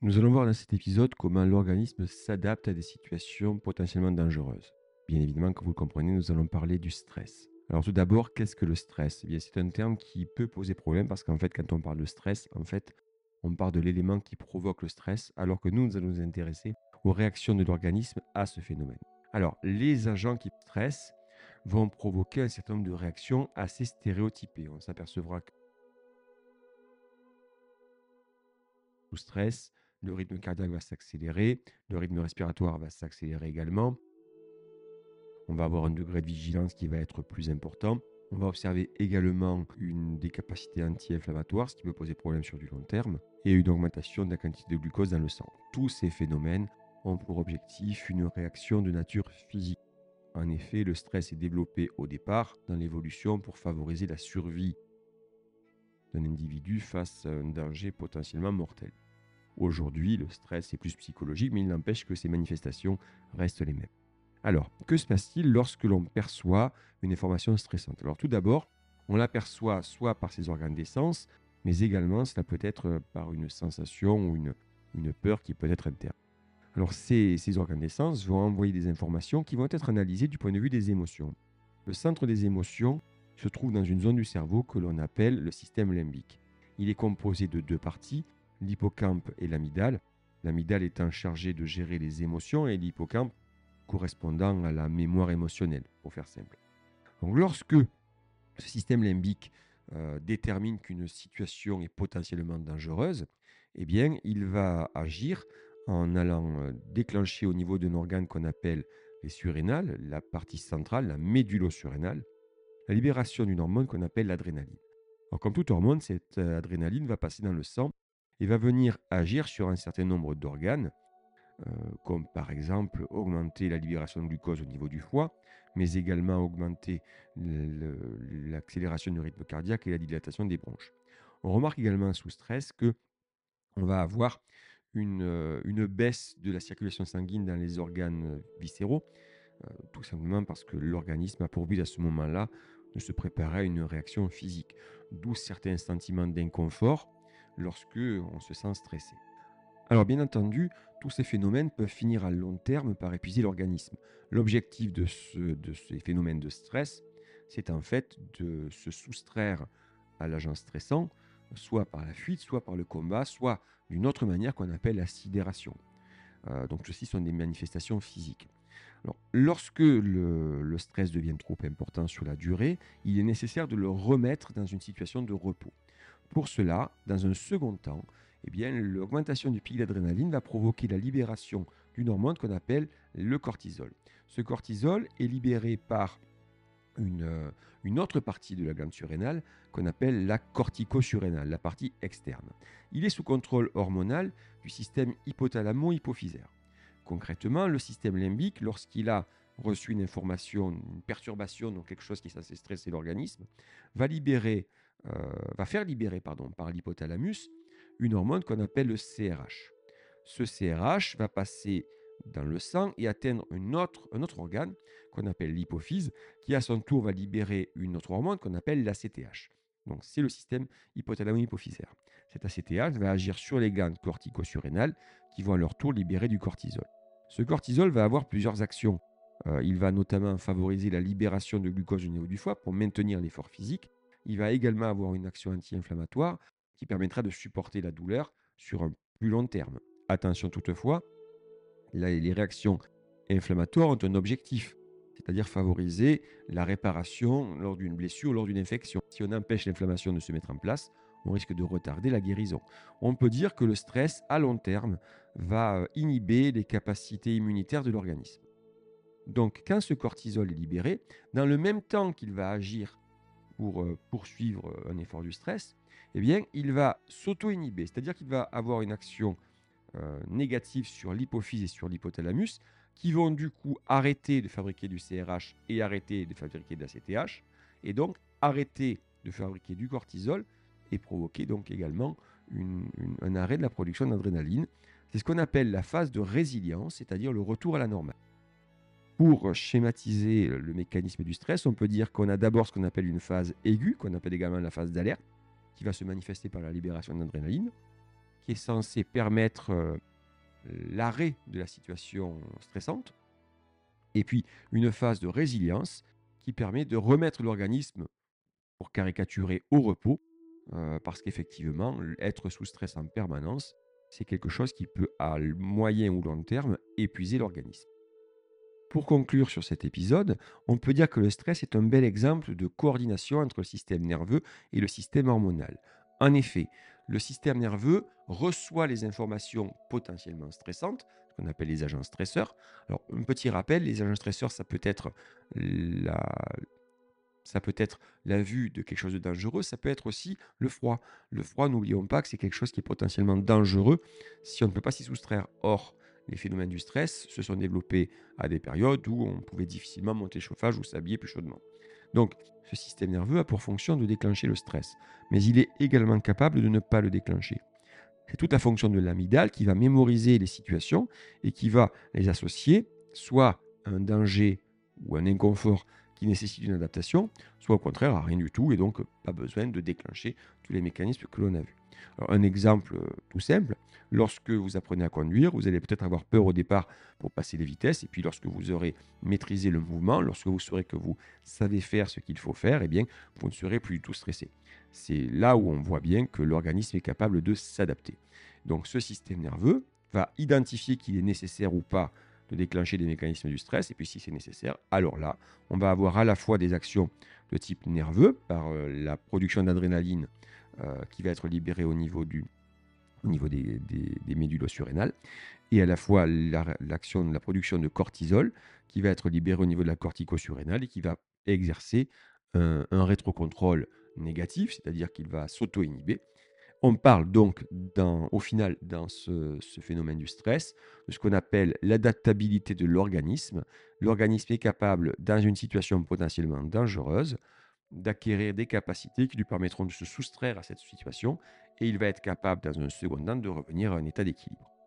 Nous allons voir dans cet épisode comment l'organisme s'adapte à des situations potentiellement dangereuses. Bien évidemment, comme vous le comprenez, nous allons parler du stress. Alors tout d'abord, qu'est-ce que le stress? Eh C'est un terme qui peut poser problème parce qu'en fait, quand on parle de stress, en fait, on parle de l'élément qui provoque le stress, alors que nous, nous allons nous intéresser aux réactions de l'organisme à ce phénomène. Alors, les agents qui stressent vont provoquer un certain nombre de réactions assez stéréotypées. On s'apercevra que sous stress, le rythme cardiaque va s'accélérer, le rythme respiratoire va s'accélérer également. On va avoir un degré de vigilance qui va être plus important. On va observer également une des capacités anti-inflammatoires, ce qui peut poser problème sur du long terme, et une augmentation de la quantité de glucose dans le sang. Tous ces phénomènes ont pour objectif une réaction de nature physique. En effet, le stress est développé au départ dans l'évolution pour favoriser la survie d'un individu face à un danger potentiellement mortel. Aujourd'hui, le stress est plus psychologique, mais il n'empêche que ces manifestations restent les mêmes. Alors, que se passe-t-il lorsque l'on perçoit une information stressante? Alors tout d'abord, on l'aperçoit soit par ses organes d'essence, mais également cela peut être par une sensation ou une, une peur qui peut être interne. Alors ces, ces organes d'essence vont envoyer des informations qui vont être analysées du point de vue des émotions. Le centre des émotions se trouve dans une zone du cerveau que l'on appelle le système limbique. Il est composé de deux parties, l'hippocampe et l'amygdale. L'amygdale étant chargée de gérer les émotions et l'hippocampe correspondant à la mémoire émotionnelle, pour faire simple. Donc lorsque ce système limbique euh, détermine qu'une situation est potentiellement dangereuse, eh bien, il va agir en allant euh, déclencher au niveau d'un organe qu'on appelle les surrénales, la partie centrale, la médulo-surrénale, la libération d'une hormone qu'on appelle l'adrénaline. Comme toute hormone, cette euh, adrénaline va passer dans le sang et va venir agir sur un certain nombre d'organes, euh, comme par exemple augmenter la libération de glucose au niveau du foie, mais également augmenter l'accélération du rythme cardiaque et la dilatation des bronches. On remarque également sous stress que on va avoir une, euh, baisse de la circulation sanguine dans les organes euh, viscéraux, tout simplement parce que l'organisme a pourvu à ce moment-là de se préparer à une réaction physique, d'où certains sentiments d'inconfort lorsque on se sent stressé. Alors bien entendu, tous ces phénomènes peuvent finir à long terme par épuiser l'organisme. L'objectif de, de ces phénomènes de stress, c'est en fait de se soustraire à l'agent stressant, soit par la fuite, soit par le combat, soit d'une autre manière qu'on appelle la sidération. Euh, donc ceci sont des manifestations physiques. Lorsque le, stress devient trop important sur la durée, il est nécessaire de le remettre dans une situation de repos. Pour cela, dans un second temps, eh l'augmentation du pic d'adrénaline va provoquer la libération d'une hormone qu'on appelle le cortisol. Ce cortisol est libéré par une, euh, une, autre partie de la glande surrénale qu'on appelle la corticosurrénale, la partie externe. Il est sous contrôle hormonal du système hypothalamo-hypophysaire. Concrètement, le système limbique, lorsqu'il a reçu une information, une perturbation, donc quelque chose qui est censé stresser l'organisme, va libérer, va faire libérer pardon, par l'hypothalamus une hormone qu'on appelle le CRH. Ce CRH va passer dans le sang et atteindre un autre, un autre organe qu'on appelle l'hypophyse, qui à son tour va libérer une autre hormone qu'on appelle l'ACTH. Donc c'est le système hypothalamo-hypophysaire. Cet ACTH va agir sur les glandes cortico-surrénales qui vont à leur tour libérer du cortisol. Ce cortisol va avoir plusieurs actions. Euh, il va notamment favoriser la libération de glucose au niveau du foie pour maintenir l'effort physique. Il va également avoir une action anti-inflammatoire qui permettra de supporter la douleur sur un plus long terme. Attention toutefois, les réactions inflammatoires ont un objectif, c'est-à-dire favoriser la réparation lors d'une blessure ou lors d'une infection. Si on empêche l'inflammation de se mettre en place, on risque de retarder la guérison. On peut dire que le stress, à long terme, va euh, inhiber les capacités immunitaires de l'organisme. Donc, quand ce cortisol est libéré, dans le même temps qu'il va agir pour euh, poursuivre euh, un effort du stress, eh bien, il va s'auto-inhiber, c'est-à-dire qu'il va avoir une action euh, négative sur l'hypophyse et sur l'hypothalamus, qui vont du coup arrêter de fabriquer du CRH et arrêter de fabriquer de la CTH, et donc arrêter de fabriquer du cortisol et provoquer donc également un arrêt de la production d'adrénaline. C'est ce qu'on appelle la phase de résilience, c'est-à-dire le retour à la normale. Pour schématiser le mécanisme du stress, on peut dire qu'on a d'abord ce qu'on appelle une phase aiguë, qu'on appelle également la phase d'alerte, qui va se manifester par la libération d'adrénaline, qui est censé permettre euh, l'arrêt de la situation stressante, et puis une phase de résilience qui permet de remettre l'organisme, pour caricaturer, au repos, euh, parce qu'effectivement, être sous stress en permanence, c'est quelque chose qui peut, à moyen ou long terme, épuiser l'organisme. Pour conclure sur cet épisode, on peut dire que le stress est un bel exemple de coordination entre le système nerveux et le système hormonal. En effet, le système nerveux reçoit les informations potentiellement stressantes, ce qu'on appelle les agents stresseurs. Alors, un petit rappel, les agents stresseurs, ça peut être la, ça peut être la vue de quelque chose de dangereux, ça peut être aussi le froid. Le froid, n'oublions pas que c'est quelque chose qui est potentiellement dangereux si on ne peut pas s'y soustraire. Or, les phénomènes du stress se sont développés à des périodes où on pouvait difficilement monter le chauffage ou s'habiller plus chaudement. Donc, ce système nerveux a pour fonction de déclencher le stress, mais il est également capable de ne pas le déclencher. C'est toute la fonction de l'amygdale qui va mémoriser les situations et qui va les associer soit à un danger ou un inconfort qui nécessite une adaptation, soit au contraire à rien du tout et donc pas besoin de déclencher tous les mécanismes que l'on a vus. un exemple euh, tout simple, lorsque vous apprenez à conduire, vous allez peut-être avoir peur au départ pour passer les vitesses, et puis lorsque vous aurez maîtrisé le mouvement, lorsque vous saurez que vous savez faire ce qu'il faut faire, eh bien, vous ne serez plus du tout stressé. C'est là où on voit bien que l'organisme est capable de s'adapter. Donc ce système nerveux va identifier qu'il est nécessaire ou pas de déclencher des mécanismes du stress. Et puis si c'est nécessaire, alors là, on va avoir à la fois des actions de type nerveux par euh, la production d'adrénaline euh, qui va être libérée au niveau, des, des, surrénales, et à la fois la production de cortisol qui va être libérée au niveau de la cortico-surrénale et qui va exercer un rétrocontrôle négatif, c'est-à-dire qu'il va s'auto-inhiber on parle donc, au final, dans ce, phénomène du stress, de ce qu'on appelle l'adaptabilité de l'organisme. L'organisme est capable, dans une situation potentiellement dangereuse, d'acquérir des capacités qui lui permettront de se soustraire à cette situation et il va être capable, dans un second temps, de revenir à un état d'équilibre.